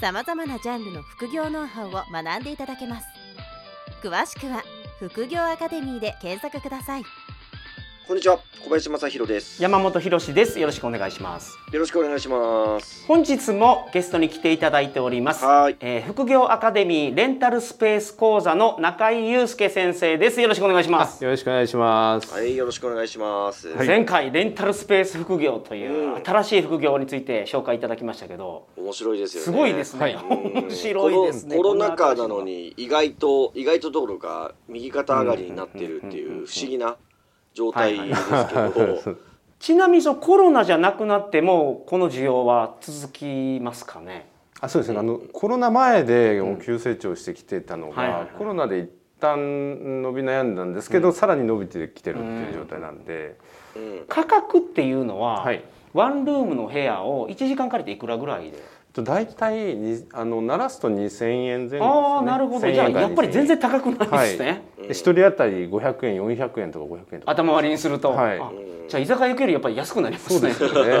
さまざまなジャンルの副業ノウハウを学んでいただけます。詳しくは「副業アカデミー」で検索ください。こんにちは小林正弘です。山本博です。よろしくお願いします。よろしくお願いします。本日もゲストに来ていただいております。はい。えー副業アカデミーレンタルスペース講座の中井祐介先生です。よろしくお願いします。よろしくお願いします。はいよろしくお願いします、前回レンタルスペース副業といううん。新しい副業について紹介いただきましたけど面白いですよね。すごいですね、はい。面白いですね。コロコロナ禍なのに意外と意外とどころか右肩上がりになってるっていう不思議な状態ですけど。ちなみにそのコロナじゃなくなってもこの需要は続きますかね？あ、そうですね。あのコロナ前でもう急成長してきてたのが、はいはいはい。コロナで一旦伸び悩んだんですけど、さらに伸びてきてるっていう状態なんで、うん。価格っていうのは、はい。ワンルームの部屋を1時間借りていくらぐらいでと大体にあの鳴らすと2000円前後です、ね。ああなるほど。1000じゃあやっぱり全然2000高くないですね、円で一人当たり500円、400円とか500円とか。頭割りにすると、はい。あじゃあ居酒屋行くよりやっぱり安くなりますね。そうですよね。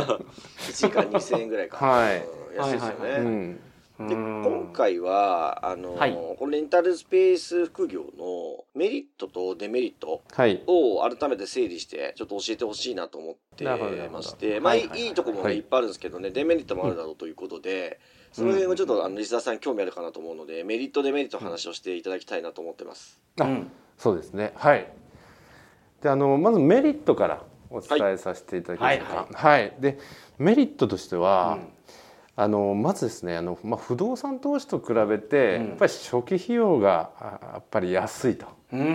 1時間2000円ぐらいか。はい。うん安いですよね、はいはい。うん。で今回はあの、はい。このレンタルスペース副業のメリットとデメリットはい。を改めて整理してちょっと教えてほしいなと思ってまして。まあ、いはいはいはい。いいところもね、はい。い、っぱいあるんですけどねデメリットもあるだろうということで、その辺をちょっとあのリスナーさんに興味あるかなと思うのでメリットデメリットの話をしていただきたいなと思ってます。あうん。そうですね。はい。で、あのまずメリットからお伝えさせていただきましょうか。はい、で、メリットとしては、あのまずですね、あのまあ不動産投資と比べて、うんやっぱり初期費用があやっぱり安いと。うんうんう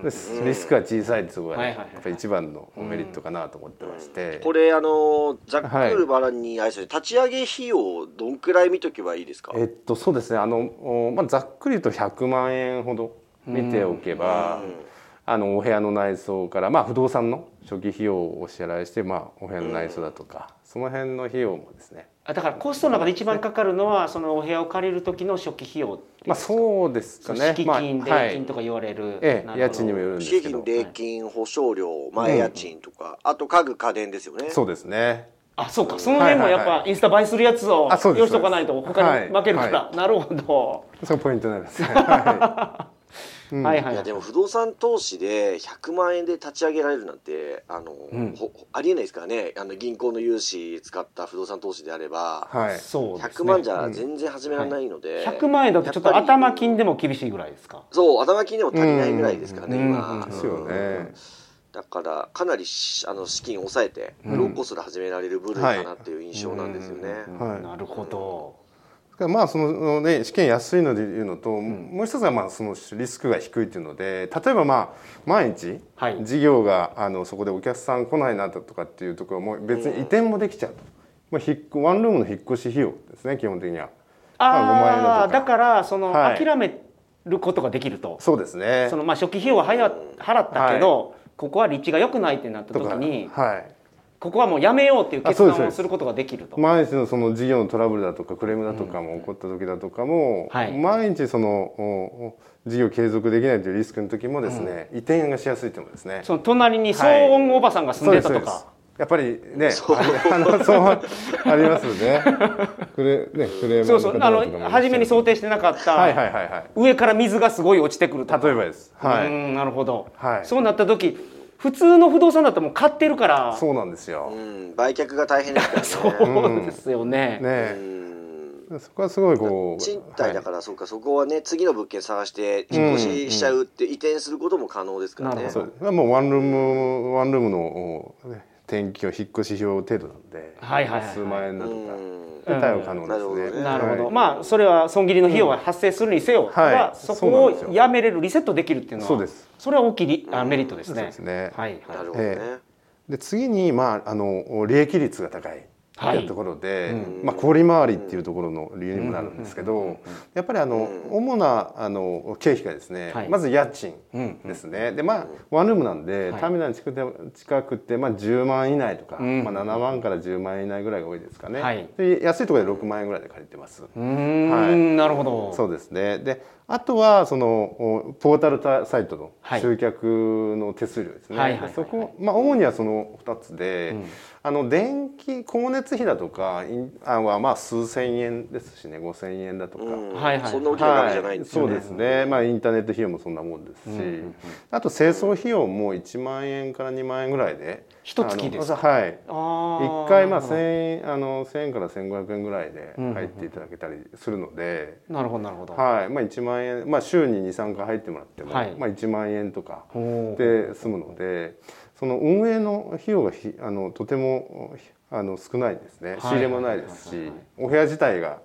んでリスクが小さいってところが、ねはいはいはいやっぱり一番のメリットかなと思ってまして。これあのざっくりバラにあれですね立ち上げ費用どんくらい見とけばいいですか？えっとそうですね。あのおまあざっくりと100万円ほど見ておけば。うんあのお部屋の内装から、まあ、不動産の初期費用をお支払いして、まあ、お部屋の内装だとか、その辺の費用もですねあだからコストの中で一番かかるのはそのお部屋を借りる時の初期費用まあそうですかね。敷金、まあ礼金とか言われる、ええ家賃にもよるんですけど。敷金、礼金、保証料、前家賃とか、あと家具家電ですよね。そうですね。あそうか。その辺もやっはいはいはぱインスタ映えするやつをあそうです用意しとかないと他に負けるから、はなるほど、そこポイントになります。ね はうん。はいはいい。やでも不動産投資で100万円で立ち上げられるなんてあの、ん。ほありえないですからね。あの銀行の融資使った不動産投資であれば、い、はい、そうですね。100万じゃ全然始められないので、100万円だとちょっと頭金でも厳しいぐらいですか？そう頭金でも足りないぐらいですからね、うん。今、うん。ですよね。だからかなりしあの資金を抑えてローコストで始められる部類かなっていう印象なんですよね、はい。なるほど、まあそのね試験安いのでいうのと、もう一つはまあそのリスクが低いっていうので例えばまあ毎日はい。事業があのそこでお客さん来ないなとかっていうところも別に移転もできちゃうと、まあ、引っワンルームの引っ越し費用ですね基本的には。まあ5万円だとか。ああだからその、はい。諦めることができると。そうですね。そのまあ初期費用は払ったけど、ここは立地が良くないってなった時にはいここはもうやめようっていう決断をすることができると。毎日のその事業のトラブルだとかクレームだとかも起こった時だとかも、はい。毎日その事業継続できないというリスクの時もですね、移転がしやすいというのですね。その隣に騒音おばさんが住んでたとそうですか、やっぱりね、あのそうありますよね。クレねクレームそうそう。あの初めに想定してなかった、はいはいはいはい。上から水がすごい落ちてくるとか。例えばです。はうい。んなるほど、はい。そうなった時普通の不動産だったらもう買ってるから。そうなんですよ。うん、売却が大変ですからね。そうですよね。ねう、ん。そこはすごいこう。賃貸だから、そうかそこはね次の物件探して引っ越ししちゃうって移転することも可能ですからね、なるほど。そう。ですもうワンルームワンルームの、おね、転居引っ越し費用程度なんで、はいはいはいはい。数万円だとか、対応可能なるほどねですね。なるほど、はい。まあそれは損切りの費用が発生するにせよ、はい。はそそうなんこですよ。をやめれるリセットできるっていうのはそうです。それは大きいリあメリットですね。そうですね。はいはい。なるほどね、え。で次に、まあ、あの利益率が高いい。うところで、うん。まあ、小売回りっていうところの理由にもなるんですけど、やっぱりあの、うん。主なあの経費がですね、はい。まず家賃うんですね、でまあワンルームなんで、はい。ターミナルに近くて近くて、まあ、10万以内とか、うんまあ、7万から10万以内ぐらいが多いですかね、はい。で安いところで6万円ぐらいで借りてます。はい。なるほど。そうですね。であとはそのおポータルサイトのはい。集客の手数料ですね、はいはいはいはい。そこ、まあ、主にはその2つで、うん。あの電気光熱費だとかはまあ数千円ですしね5,000円だとか。うん。はいはいそんな大きな額じゃないんですよね。そうですね、まあ、インターネット費用もそんなもんですし、うんうんうん。あと清掃費用も1万円から2万円ぐらいで一月ですはい。あー。1回まあなるほど1000円あの1000円から1500円ぐらいで入っていただけたりするので、なるほどなるほど、はい。まあ、1万円、まあ、週に23回入ってもらっても、はい。まあ、1万円とかで済むのでその運営の費用がひあのとてもひあの少ないですね。はい。仕入れもないですしはいはいはいお部屋自体が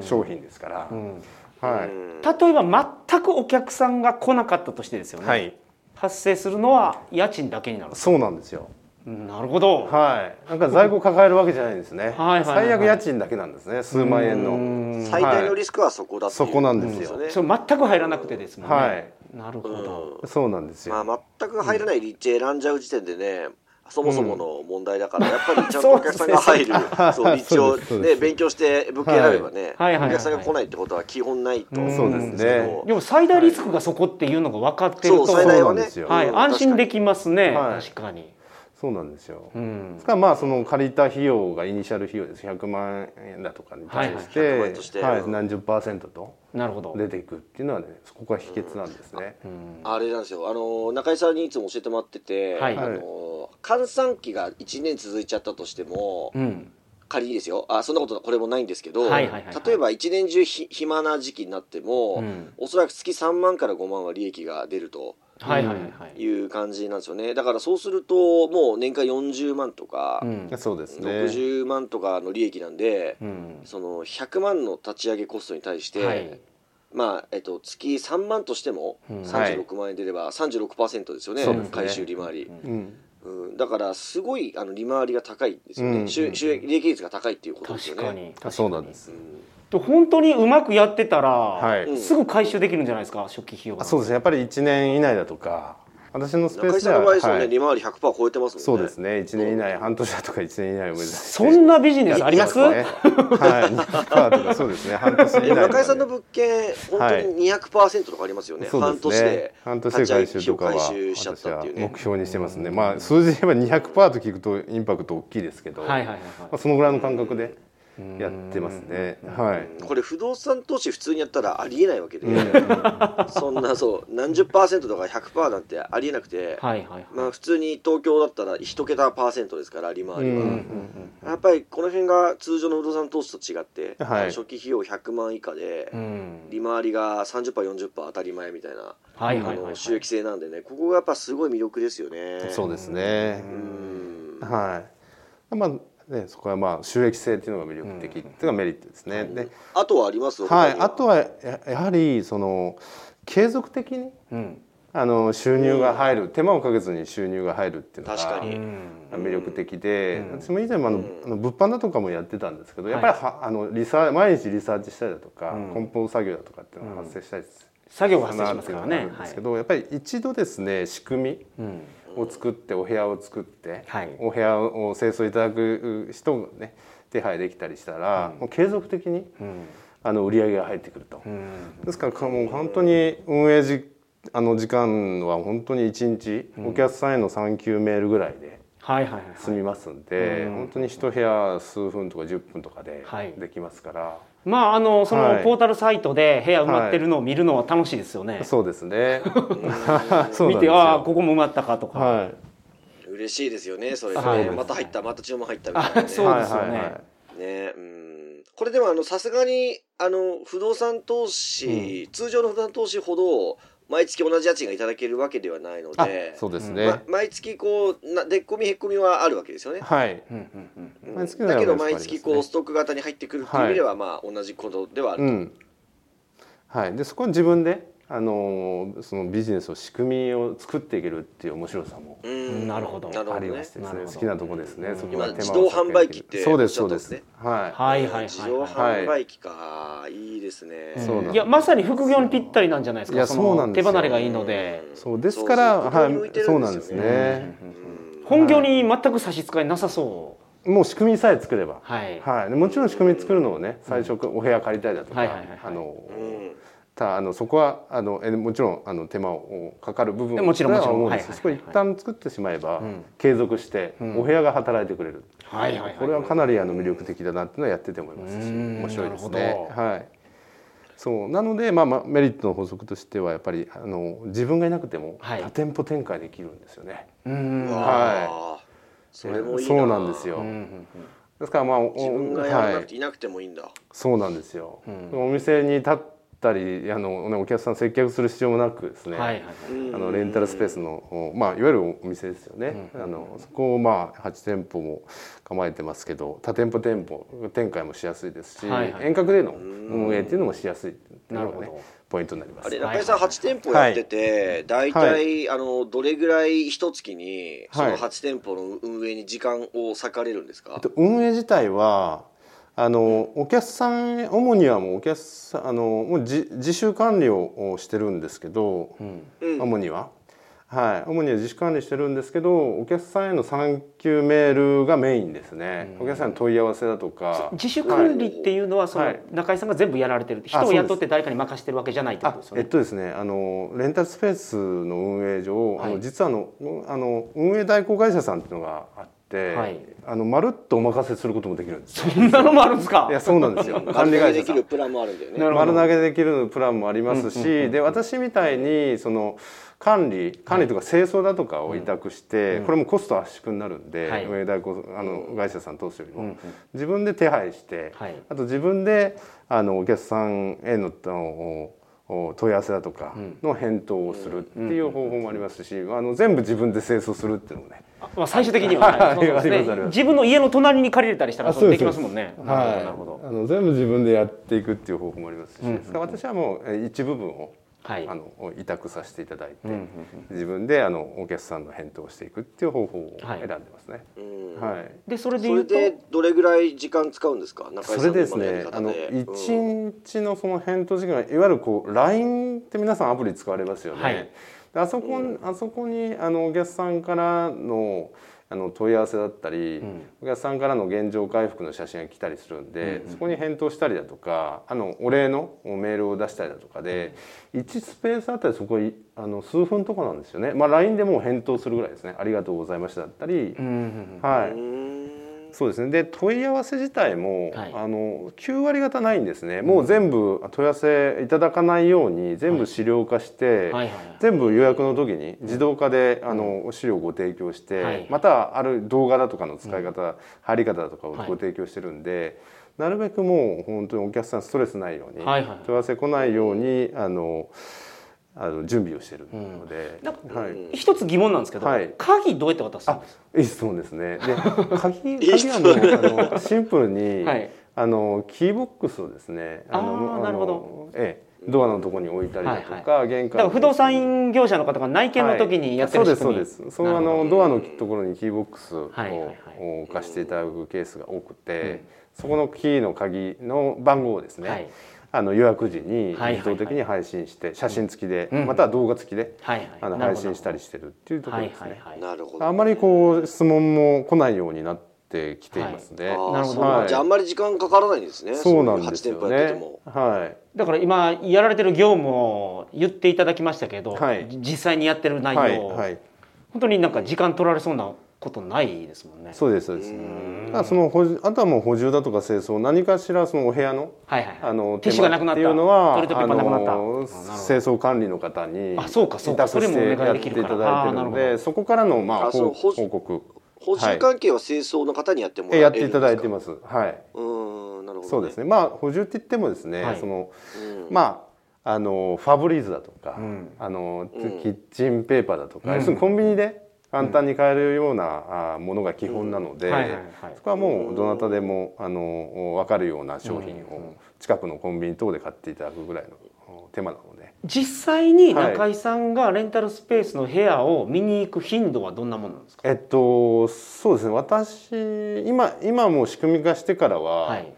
商品ですから、うん。はい、うん例えば全くお客さんが来なかったとしてですよね、はい、発生するのは家賃だけになる。そうなんですよ。うんなるほど、はい、なんか在庫抱えるわけじゃないんですね。はいはいはい最悪家賃だけなんですね。数万円の。うん。最大のリスクはそこだっていうそこなんですよ。ね。それ全く入らなくてですもんね、はい。なるほど、うんそうなんですよ。まあ、全く入らない立地選んじゃう時点でね、そもそもの問題だから、やっぱりちゃんとお客さんが 入る、そう立地をそうですそうですね。勉強して物件選べばね、はい。はいはいはいお客さんが来ないってことは基本ないと思うんそうですね。でも最大リスクがそこっていうのが分かってると、そう最大はね。そうなんですよ。はい、うん安心できますね、はい。確かに、そうなんですよ。うん。ですからまあその借りた費用がイニシャル費用です。100万円だとかに対しはいはい100て,、万円として。はいうん何十パーセントとなるほど、出ていくっていうのはねここが秘訣なんですね。うん。あれなんですよ。あの中井さんにいつも教えてもらってて、はい。あの閑散期が1年続いちゃったとしても、うん。仮にですよ。あそんなことこれもないんですけど、はいはいはいはい。例えば1年中ひ暇な時期になっても、うん。おそらく月3万から5万は利益が出るとはいはいはい。はい、いう感じなんですよね。だからそうするともう年間40万とか、うん。そうですね。60万とかの利益なんで、うん。その100万の立ち上げコストに対して、はい。まあえっと、月3万としてもうん。36万円出れば36%ですよね,、そうですね。回収利回り、うん。うん、だからすごいあの利回りが高いですよね、うん。収収益利益率が高いっていうことですよね。確かに。あそうなんです。で本当にうまくやってたら、はい。うんすぐ回収できるんじゃないですか初期費用そうですね。やっぱり1年以内だとか私のスペースではさんの場合でね、はい利回り100%超えてますもんねそうですね。1年以内半年だとか1年以内を目指して。そんなビジネスあります？ね、はい。2%とかそうですね。半年以内中井さんの物件本当に200%とかありますよね、そう半年ですねで。半年で回収とかは立ち上げ費用回収しちゃったっていうね私は目標にしてますね。まあ数字で言えば200%と聞くとインパクト大きいですけど、はいはいはいまあそのぐらいの感覚でやってますね。はい。これ不動産投資普通にやったらありえないわけで、そんなそう何十パーセントとか100%なんてありえなくて、はいはいはい。まあ普通に東京だったら一桁パーセントですから利回りは、うんやっぱりこの辺が通常の不動産投資と違って、はい。初期費用100万以下で、うん。利回りが 30%40% 当たり前みたいな、はいはいはいはい。あの収益性なんでね。ここがやっぱすごい魅力ですよね。そうですね。うん。はい。まあねそこはまあ収益性っていうのが魅力的っていうのがメリットですね。で、あとはあります？はい。あとはややはりその継続的にうん。あの収入が入る、手間をかけずに収入が入るっていうのが確かに。魅力的で、うん。私も以前もあの、うん。物販だとかもやってたんですけど、やっぱりはあのリサ毎日リサーチしたりだとか、うん。梱包作業だとかっていうのが発生したりす作業がる発生しますからね。ですけど、やっぱり一度ですね仕組はいうん。みを作ってお部屋を作って、はい。お部屋を清掃いただく人がね手配できたりしたら、もう継続的にうん。あの売り上げが入ってくると。うん。ですからかもう本当に運営時あの時間は本当に1日、お客さんへの3級メールぐらいではいはいはい済みますんで、うん。本当に一部屋数分とか10分とかではい。できますから、まああのそのはい。ポータルサイトで部屋埋まってるのを見るのは楽しいですよね、そうですね。そうです見てああよここも埋まったかとか、はい。嬉しいですよねそれでね、はいまた入ったまた注文入ったみたいなね。あ そうですよね。はいはいはい。ねうん。これでもあのさすがにあの不動産投資、通常の不動産投資ほど毎月同じ家賃がいただけるわけではないのあでそうですね、ま毎月こうなでっこみへっこみはあるわけですよね。はい。うんうんうんだけど毎月こうストック型に入ってくるっていう意味ではまあ同じことではあると。うん。はい。でそこは自分であのそのビジネスを仕組みを作っていけるっていう面白さもうん。なるほど。なるほどね。ありましてですなるほど。ね好きなとこですね、そこ今は手間を自動販売機ってそうですそうです。ね。はい。はいはいはい自動販売機か、い、いですね。いやまさに副業にぴったりなんじゃないですか。いそうなんで手離れがいいので。そうですからそうはい。そうなんですね。ね本業に全く差し支えなさそもう仕組みさえ作れば。うはい。はい、でもちろん仕組み作るのをね最初お部屋借りたりだとかはいはいはいはい。あのうんたあのそこはあのえもちろんあの手間をかかる部分もちろんもちろん思うんです。はいはいはいそこ一旦作ってしまえば、ん。継続してん。お部屋が働いてくれる、はいはいはいこれはかなりあの魅力的だなっていうのはやってて思いますしうん面白いですね。はい。そう。なので、まあ、まあメリットの法則としてはやっぱりあの自分がいなくてもはい。多店舗展開できるんですよね。うん。うわはあそれもいいな。そうなんですよ。うんうんですからまあお自分がやらなはい。くていなくてもいいんだ、そうなんですよ。うん。お店に立ったりあの、ね、お客さん接客する必要もなくですね、はいはいはい。うん。あのレンタルスペースの、おまあ、いわゆるお店ですよね、あのそこをまあ8店舗も構えてますけど多店舗店舗展開もしやすいですし、はいはい。遠隔での運営っていうのもしやすいっていうのがねなるほど。ポイントになります。あれはい中井さん8店舗やってて、大体、あのどれぐらい一月にそのはい。8店舗の運営に時間を割かれるんですか、えっと、運営自体はあのお客さん主にはもうお客さんあのもう自自主管理をしてるんですけど、うん。主には。はい、主には自主管理してるんですけどお客さんへの産休メールがメインですね、お客さんの問い合わせだとか。自主管理っていうのはそのはい中井さんが全部やられてる人を雇って誰かに任してるわけじゃないってことあですよね。えっとですねあのレンタルスペースの運営上、あはい。の実はあのあの運営代行会社さんっていうのがあはい。あのまるっとお任せすることもできるんですよ。そんなのもあるんですか？いやそうなんですよ。管理丸投げで会社さん。きるプランもあるんだよね丸投げできるプランもありますし、で私みたいにその管理管理とか清掃だとかを委託して、これもコスト圧縮になるんで、はい。運営代行あの会社さん通すよりも、うんうん。自分で手配して、はい。あと自分であのお客さんへの問い合わせだとかの返答をするっていう方法もありますし、あの全部自分で清掃するっていうのもね、まあ最終的には、自分の家の隣に借りれたりしたらあそうできますもんね。なるほどなるほど。あの全部自分でやっていくっていう方法もありますし、ですから私はもうえ一部分をはい。あの委託させていただいて、うんうん自分であのお客さんの返答をしていくっていう方法をはい。選んでますね。うん。はい。でそれでそれ言うとでどれぐらい時間使うんですか？中井さんのそれでですね、あの方で。一日のその返答時間がいわゆるこう LINE って皆さんアプリ使われますよね。はい。であそこ、あそこにあのお客さんからのあの問い合わせだったり、ん。お客さんからの現状回復の写真が来たりするんで、そこに返答したりだとかあのお礼のメールを出したりだとかで、1スペースあたりそこいあの数分とかなんですよね、まあ、LINE でもう返答するぐらいですね「ありがとうございました」だったり、うんうんうんはい、うんそうですね。で問い合わせ自体も、はい。あの9割方ないんですね。もう全部問い合わせいただかないように全部資料化して、はいはいはい。全部予約の時に自動化で、あの資料をご提供して、はい。またある動画だとかの使い方、入り方だとかをはい。ご提供してるんで、なるべくもう本当にお客さんストレスないように、はいはい。問い合わせ来ないようにあのあの準備をしてるので、なんかはい、一つ疑問なんですけど、はい。鍵どうやって渡すんあですいい質問ですね。で鍵 鍵はのあのシンプルに、はい。あのキーボックスをですねあーのなるほど。のええドアのところに置いたりだとか、玄関だから不動産業者の方が内見の時にやってるはい。そうですそうです。そのあのドアのところにキーボックスをはい置かしていただくケースが多くて、うん。そこのキーの鍵の番号をですね、はいあの予約時に自動的に配信して写真付きで、うん。または動画付きで、あの配信したりしてるっていうところですね。なるほど。あんまりこう質問も来ないようになってきていますね。なるほどじゃああんまり時間かからないんですねそうなんですよ8店舗やっててねも。はい。だから今やられてる業務を言っていただきましたけど、はい。実際にやってる内容。本当になんか時間取られそうなことないですもんね。そうですそうです。うん。だその補充あとはもう補充だとか清掃何かしらそのお部屋のはいはいはい。あのティッシュがなくなったっていうのはトイレットペーパーなくなった。清掃管理の方にあそうかそうか。それもお願やっていいできるから。ただいてるのあーなるほど。でそこからのまあ報告。補充関係は清掃の方にやってもらええるんですか？やっていただいてます。はい。うーんなるほど、ね、そうですね。まあ補充って言ってもですね、はい。そのうん。まああのファブリーズだとか、うん。あのうん。キッチンペーパーだとか、うん。要するにコンビニで簡単に買えるようなあものが基本なので、そこはもうどなたでもあの分かるような商品を近くのコンビニ等で買っていただくぐらいの手間なので、実際に中井さんがレンタルスペースの部屋を見に行く頻度はどんなものなんですか？えっとそうですね。私今今もう仕組み化してからは、はい。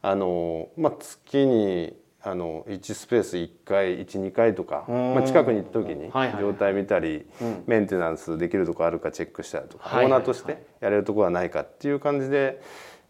あのまあ月にあの1スペース1回12回とか、うん。まあ、近くに行った時に状態見たり、うん。メンテナンスできるとこあるかチェックしたりとか、オーナーとしてやれるとこはないかっていう感じで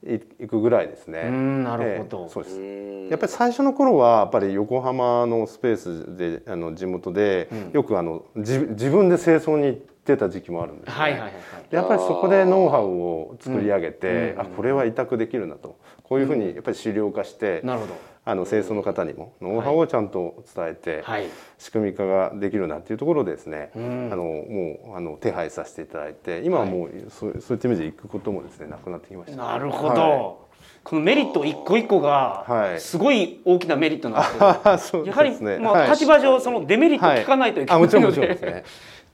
い行くぐらいですね。うんなるほど。ええそうです。うんやっぱり最初の頃はやっぱり横浜のスペースであの地元で、うん。よくあの自自分で清掃に行ってた時期もあるんですね。はいはいはいはい。でやっぱりそこでノウハウを作り上げて、うんあこれは委託できるなとこういうふうにやっぱり資料化して、なるほど。あの清掃の方にもノウハウをちゃんと伝えて、はい。仕組み化ができるなっていうところでですね、うんあのもうあの手配させていただいて今はもう、そうそういった意味で行くこともですねなくなってきました。なるほど。はこのメリット一個一個がはいすごい大きなメリットなん ですけど、やはりまあはい立場上そのデメリットを聞かないといけあないのもちろんもちろんですでね。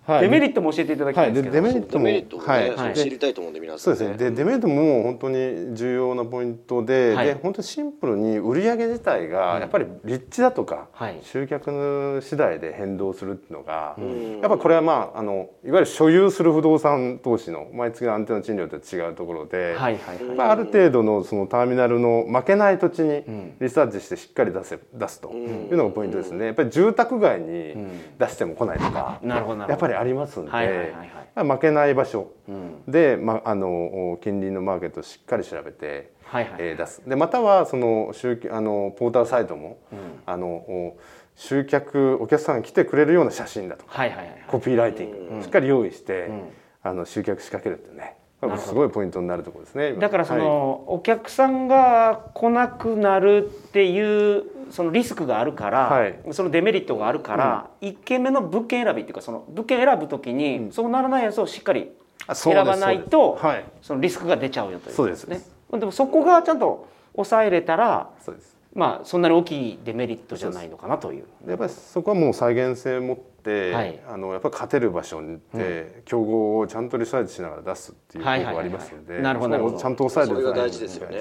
はい。デメリットも教えていただきたはいい、んでけど。ですデメリットもデメリットをね、はい。知りたいと思うんで皆さん、そうですね。でデメリットも本当に重要なポイントで、はい。で本当にシンプルに売上自体がやっぱり立地だとか、はい。集客次第で変動するっていうのが、ん。やっぱこれはまああのいわゆる所有する不動産投資の毎月のアンテナ賃料と違うところで、はいはいはい。やっぱある程度のそのターミナルの負けない土地にん。リサーチしてしっかり出せ出すというのがポイントですね。やっぱり住宅街に出しても来ないとか、なるほどなるほど。やっぱりありますんで、はいはいはいはい。負けない場所。うん。で、まあ、あの近隣のマーケットをしっかり調べて、はいはい。えー出す。でまたはその集あのポータルサイトも、あのお集客お客さんが来てくれるような写真だとかはいはいはいはい。コピーライティング、しっかり用意して、ん。あの集客仕掛けるってね。すごいポイントになるところですね。今だからそはい。の、お客さんが来なくなるっていうそのリスクがあるから、はい。そのデメリットがあるから、一軒目の物件選びっていうかその物件選ぶときに、そうならないやつをしっかり選ばないとそはい。そのリスクが出ちゃうよという。そうでことです。すね。でもそこがちゃんと抑えれたらそうです。まあそんなに大きいデメリットじゃないのかなという。でやっぱりそこはもう再現性を持って、はい。あのやっぱり勝てる場所に行って、競合をちゃんとリサーチしながら出すっていう方法がありますので、はいはい。はいはいなるほどなるほど。そこをちゃんと抑えてそれが大事デですよね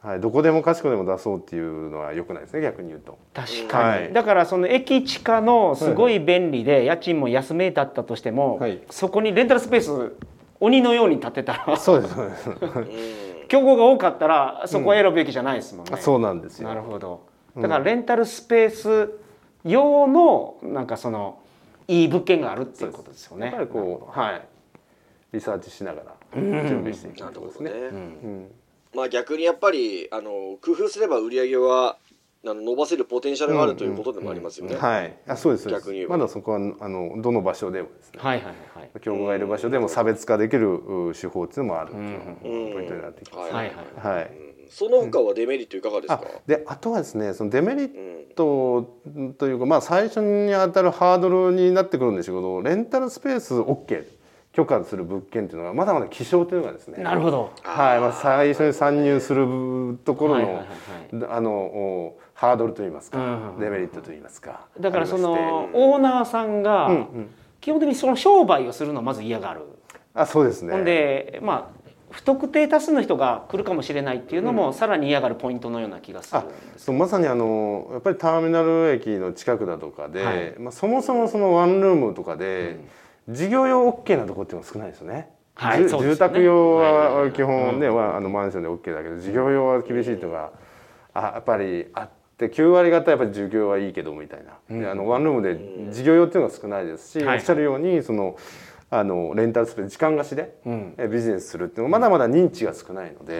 はい、どこでも賢くでも出そうっていうのは良くないですね逆に言うと。確かに、はい。だからその駅地下のすごい便利で家賃も安めだったとしても、はい。そこにレンタルスペース鬼のように建てたらそうですそうです。競合が多かったらそこを選ぶべきじゃないですもんね。そうなんですよ。なるほど。だからレンタルスペース用のなんかそのいい物件があるっていうことですよね。やっぱりこうはい。リサーチしながら準備していくところですね。ほどね、うんまあ逆にやっぱりあの工夫すれば売り上げはあの伸ばせるポテンシャルがあるということでもありますよね、はい、あそうですそうです。逆にまだそこはあのどの場所でもですね。はいはいはい競合がいる場所でも差別化できるう手法っていうのもあるっていうポイントになってきます。はいはいはい。その他はデメリットいかがですあか、であとはですねそのデメリッうんトというか、まあ、最初に当たるハードルになってくるんですけどレンタルスペース OK 許可する物件っていうのがまだまだ希少というのがですね。なるほど。はい。まあ、最初に参入するところのあのおハードルといいますか、うんうんデメリットといいますか。だからそのオーナーさんがうんうん。基本的にその商売をするのをまず嫌がる。あそうですね。ほんでまあ不特定多数の人が来るかもしれないっていうのもさらに嫌がるポイントのような気がするあんです。そうまさにあのやっぱりターミナル駅の近くだとかで、はい。まあ、そもそもそのワンルームとかで、事業用 OK なところっていうのが少ないですよね。はい住宅用はいはいははい。基本ね、はあのマンションで OK だけど事業用は厳しいとか、あやっぱりあって9割方やっぱり事業はいいけどみたいな、であのワンルームで事業用っていうのが少ないですし、はい。おっしゃるようにそのあのレンタルスペース時間貸しで、うん。えビジネスするっていうのがまだまだ認知が少ないので。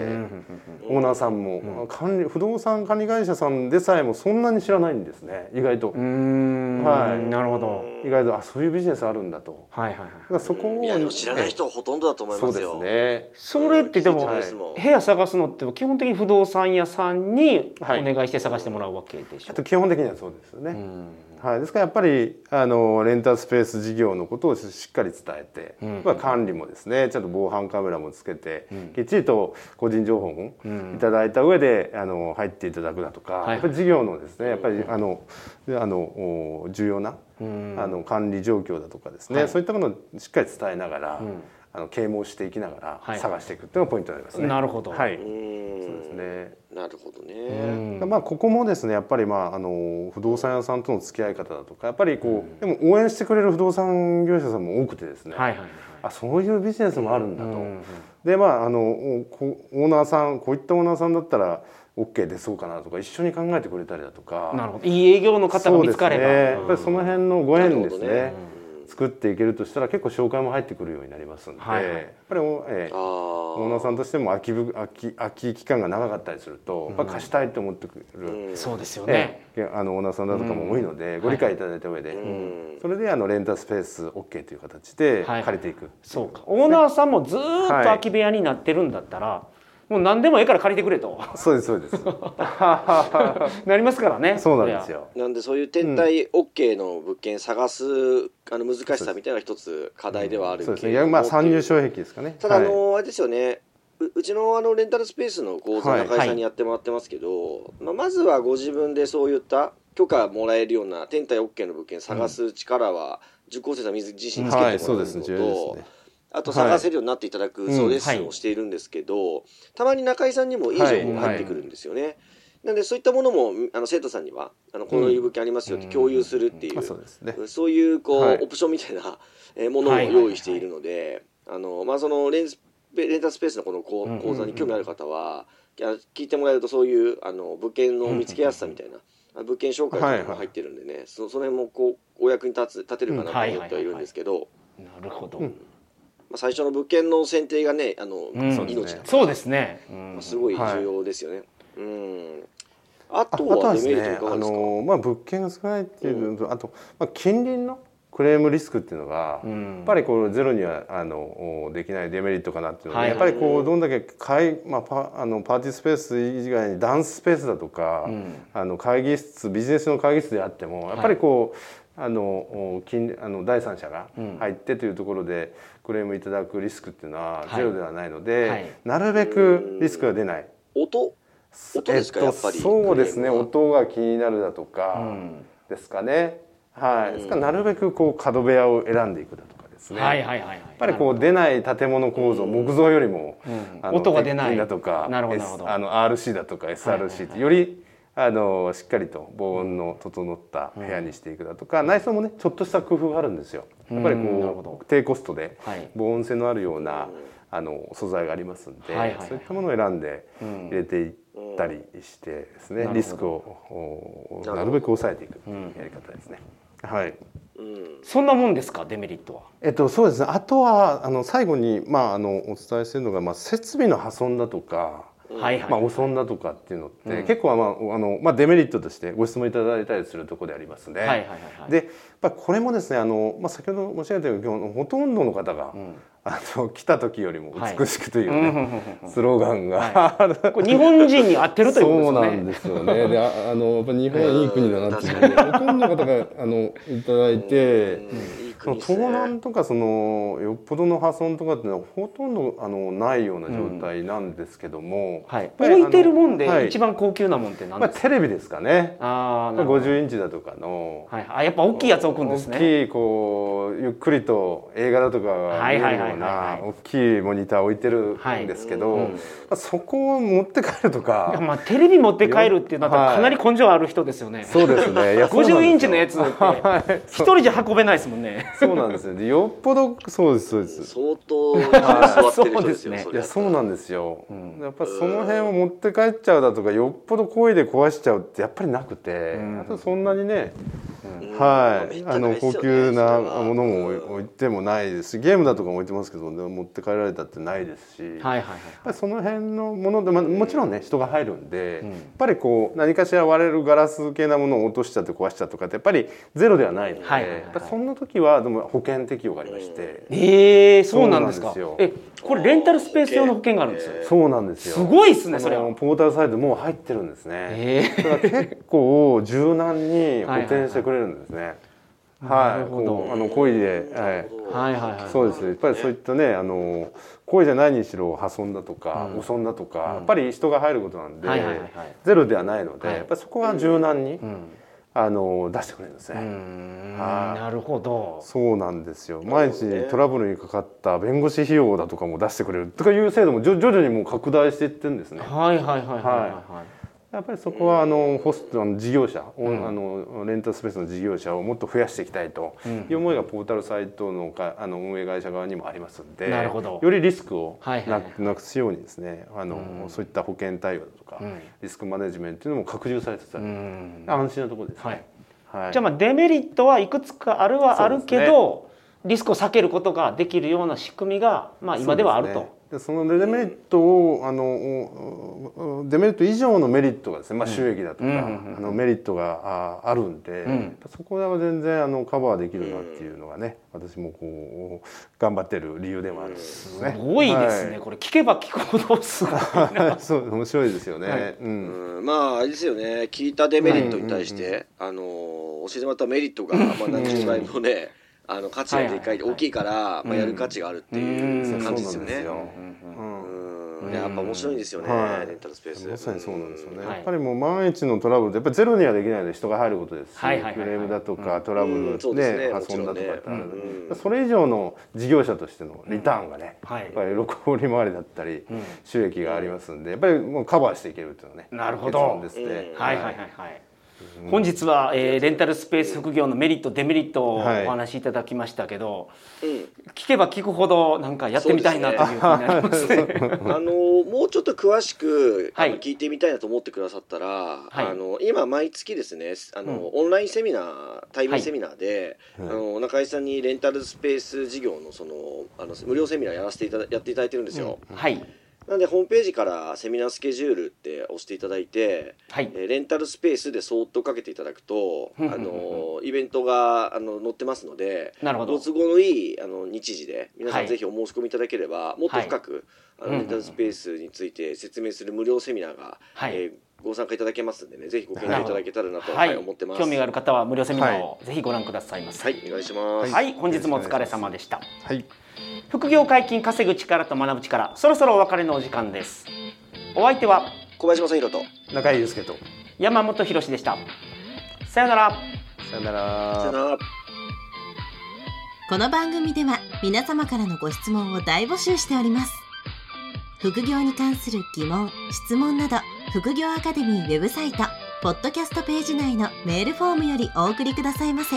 オーナーさんも、管理不動産管理会社さんでさえもそんなに知らないんですね意外と、うーん。はい。なるほど。意外とあそういうビジネスあるんだと。はいはいはい。だからそこを知らない人はほとんどだと思いそうでますよすね。それってでも聞い部屋探すのって基本的に不動産屋さんにおはい願いして探してもらうわけでしょ。あ。と基本的にはそうですよね、うんはい、ですからやっぱりあのレンタルスペース事業のことをしっかり伝えて、うん。まあ、管理もですねちゃんと防犯カメラもつけて、きっちりと個人情報もいただいた上であの入っていただくだとか、はいやっぱり事業のですねやっぱりあのあのお重要な、うん。あの管理状況だとかですね、はい。そういったものをしっかり伝えながら、あの啓蒙していきながはい。ら探していくっていうのがポイントになりますね。なるほど。はい、うそうですんね。なるほどうね。んまあここもですねやっぱりまああの不動産屋さんとの付き合い方だとかやっぱりこう、でも応援してくれる不動産業者さんも多くてですね、はいはいはい。あそういうビジネスもあるんだと。うんでまああのこオーナーさんこういったオーナーさんだったら OK 出そうかなとか一緒に考えてくれたりだとか。なるほど。いい営業の方が見つかれば。そうですね、やっぱりその辺のご縁ですね。なるほどね作っていけるとしたら結構紹介も入ってくるようになりますんで、はいはい。やっぱりお、ええああ。オーナーさんとしても空きぶ空き空き期間が長かったりすると、やっぱ貸したいと思ってくる、うん。そうですよえね、えあのオーナーさんだとかも多いので、ご理解いただいた上で、うん。それであのレンタスペース OK という形ではい借りていく、そうか。オーナーさんもずーっと空き部屋になってるんだったら、もう何でもええから借りてくれと。そうですそうです。なりますからね。そうなんですよ。なんでそういう天体 OK の物件探すあの難しさみたいな一つ課題ではあるそうですね。いやまあ参入障壁ですかね。ただあはい。のあれですよね。ううちのあのレンタルスペースの講座はい中井さんにやってもらってますけど、まあ、まずはご自分でそういった許可もらえるような天体 OK の物件探す力は受講生さん自身つけてもらはいそううのですね。重要ですとねあと探せるようになっていただく、はい。そうレッスンをしているんですけど、たまに中井さんにもいい情報が入ってくるんですよね。なんでそういったものもあの生徒さんにはあのこのいう物件ありますよって共有するっていう、まあそういうこう、はい。オプションみたいなえーものを用意しているので、あのまあそのレンレンタルスペースのこの講座に興味ある方は、聞いてもらえるとそういうあの物件の見つけやすさみたいな、あ物件紹介とかも入ってるんでね、そその辺もこうお役に立つ立てるかなと思ってはいるんですけど、なるほど、うんまあ最初の物件の選定がねあの、うん。命だから。そうですね、うん。まあすごい重要ですよね。うん。あとああとははデメリッですねあトいかがですか？のまあ物件が少ないっていうのと、あと、まあ、近隣のクレームリスクっていうのが、うん。やっぱりこうゼロにはあのできないデメリットかなっていうので、はい。やっぱりこうどんだけ会、まあ、パあのパーティースペース以外にダンススペースだとか、うん。あの会議室ビジネスの会議室であってもやっぱりこう、あのお近あの第三者が入ってというところでクレームいただくリスクっていうのはゼロではないので、はい。なるべくリスクが出ない。音？音ですか、えっとやっぱり。そうですね。音が気になるだとうかん。ですかね、はい、うん。ですからなるべくこう角部屋を選んでいくだとかですね、はいはいはいはい。ややっぱりこう出ない建物構造、木造よりも、うん。音が出ない。だとかなるほど S- なるほど。あの RC だとかはいはい SRC ってよりあのしっかりと防音の整った部屋にしていくだとか、内装もねちょっとした工夫があるんですよ。やっぱりこう低コストではい防音性のあるようなあの素材がありますんで、はいはいはいそういったものを選んでうん入れていったりしてですね、なるほどリスクをおなるべく抑えていくんやり方ですね。はい。うん。そんなもんですか？デメリットはえっとそうですね。あとはあの最後にまああのお伝えしているのがまあ設備の破損だとか。はいはい、まあ、汚損だとかっていうのって、うん。結構は、まああのまあ、デメリットとしてご質問いただいたりするところでありますね。はいはいはいはい。でやっぱりこれもですねあの、まあ、先ほど申し上げたようにほとんどの方が、ん。あの来た時よりも美しくというね、うんうんうんうんスローガンが、はこれ日本人に合ってるということそうですよねなんですよね。で、ああのやっぱ日本はいい国だなってほとん。どの方があのいただいて、うん。いいその盗難とかそのよっぽどの破損とかっていうのはほとんどあのないような状態なんですけども、はい、ぱり置いてるもんで一番高級なもんって何まあですか、テレビですかね。ああなるほど、50インチだとかの。はい、あやっぱ大きいやつ置くんですね。大きいこうゆっくりと映画だとかが見えるようはいはいはいはいはない。大きいモニター置いてるんですけど、はい。うんまあそこを持って帰るとかまあテレビ持って帰るっていうのははい。かなり根性ある人ですよね、そうですね。いやそうなんですよ。50インチのやつって はい。一人じゃ運べないですもんねそうなんですよ。でよっぽどそうですそうです。相当座ってる人ですよ。い。れ。やそうなんですよ、ん。やっぱその辺を持って帰っちゃうだとかよっぽど故意で壊しちゃうってやっぱりなくて、ん。あとそんなにね、うんはい、まああの高級なものも置いてもないですしゲームだとかも置いてますけど、ね、持って帰られたってないですし、はいはいはいやっぱりその辺のもので、まあ、もちろんね人が入るんで、うん。やっぱりこう何かしら割れるガラス系なものを落としちゃって壊しちゃうとかってやっぱりゼロではないので、はいそんな時はでも保険適用がありまして、ええそうなんですか。えこれレンタルスペース用の保険があるんですよそうなんですよ。すごいっすねそれポータルサイドもう入ってるんですね、ええだから結構柔軟に補填してくれるんですね。はいこうあの恋で、はい、はいはいはいそうです。やっぱりそういったね、あの恋じゃないにしろ破損だとか、うん汚損だとか、やっぱり人が入ることなんで、ゼロではないので、はいやっぱりそこは柔軟に、うんあの出してくれるんですね。なるほど。そうなんですよ。毎日トラブルにかかった弁護士費用だとかも出してくれるとかいう制度も徐々にもう拡大していってるんですね。はいはいはいはいはい。はいやっぱりそこはあのホストの事業者、うん、あのレンタルスペースの事業者をもっと増やしていきたいという思いがポータルサイトのかあの運営会社側にもありますので、なるほど。よりリスクをなくすようにですね、あの、うん、そういった保険対応とか、うん、リスクマネジメントというのも拡充されてた、うん、安心なところです、ね、はい。はい、じゃあまあデメリットはいくつかあるはあるけど、リスクを避けることができるような仕組みが、まあ、今ではあると。でそのデメリットをあのデメリット以上のメリットがですね、まあ、収益だとか、うん、あのメリットがああるんで、うん、そこは全然あのカバーできるなっていうのがね私もこう頑張ってる理由でもあるんですね。すごいですね、はい、これ聞けば聞くほどすごい そう面白いですよね。はい、うん、まああれですよね。聞いたデメリットに対して、あの教えてもらったメリットが、まあ、何十倍もねあの価値がでかい、大きいから、まあ、やる価値があるっていう感じですよね。やっぱ面白いんですよね、はい、レンタルスペース。まさにそうなんですよね、やっぱりもう万一のトラブルってやっぱりゼロにはできないので人が入ることです。し、クレームだとかトラブルで破損だとかってある。ので、それ以上の事業者としてのリターンがね、やっぱり6割回りだったり収益がありますんでやっぱりもうカバーしていけるっていうのはねなるほど。ですね、はいはいはい。はい本日は、えー、レンタルスペース副業のメリットデメリットをお話しいただきましたけど、はい、聞けば聞くほどなんかやってみたいなというふうになりますね。あのもうちょっと詳しくあの、聞いてみたいなと思ってくださったら、はい、あの今毎月ですねあの、うん、オンラインセミナー対面セミナーで、はい、あの中井さんにレンタルスペース事業のそのあの無料セミナーやらせていただやっていただいてるんですよ。うん、はいなんでホームページからセミナースケジュールって押していただいて、はい、えー、レンタルスペースでそーっとかけていただくと、あのイベントがあの載ってますので、なるほど。ご都合のいいあの日時で皆さんぜひお申し込みいただければ、はい、もっと深く、あのレンタルスペースについて説明する無料セミナーが、はい、えーご参加いただけますんでね、ぜひご検討いただけたらなと、はい、思ってます。興味がある方は無料セミナーをぜひご覧くださいませ。はい、お願いします。はい、本日もお疲れ様でした。はい。副業解禁稼ぐ力と学ぶ力、そろそろお別れのお時間です。お相手は小林正弘と中井祐介と山本博でした。さよなら。さよなら。さよなら。この番組では皆様からのご質問を大募集しております。副業に関する疑問、質問など、副業アカデミーウェブサイト、ポッドキャストページ内のメールフォームよりお送りくださいませ。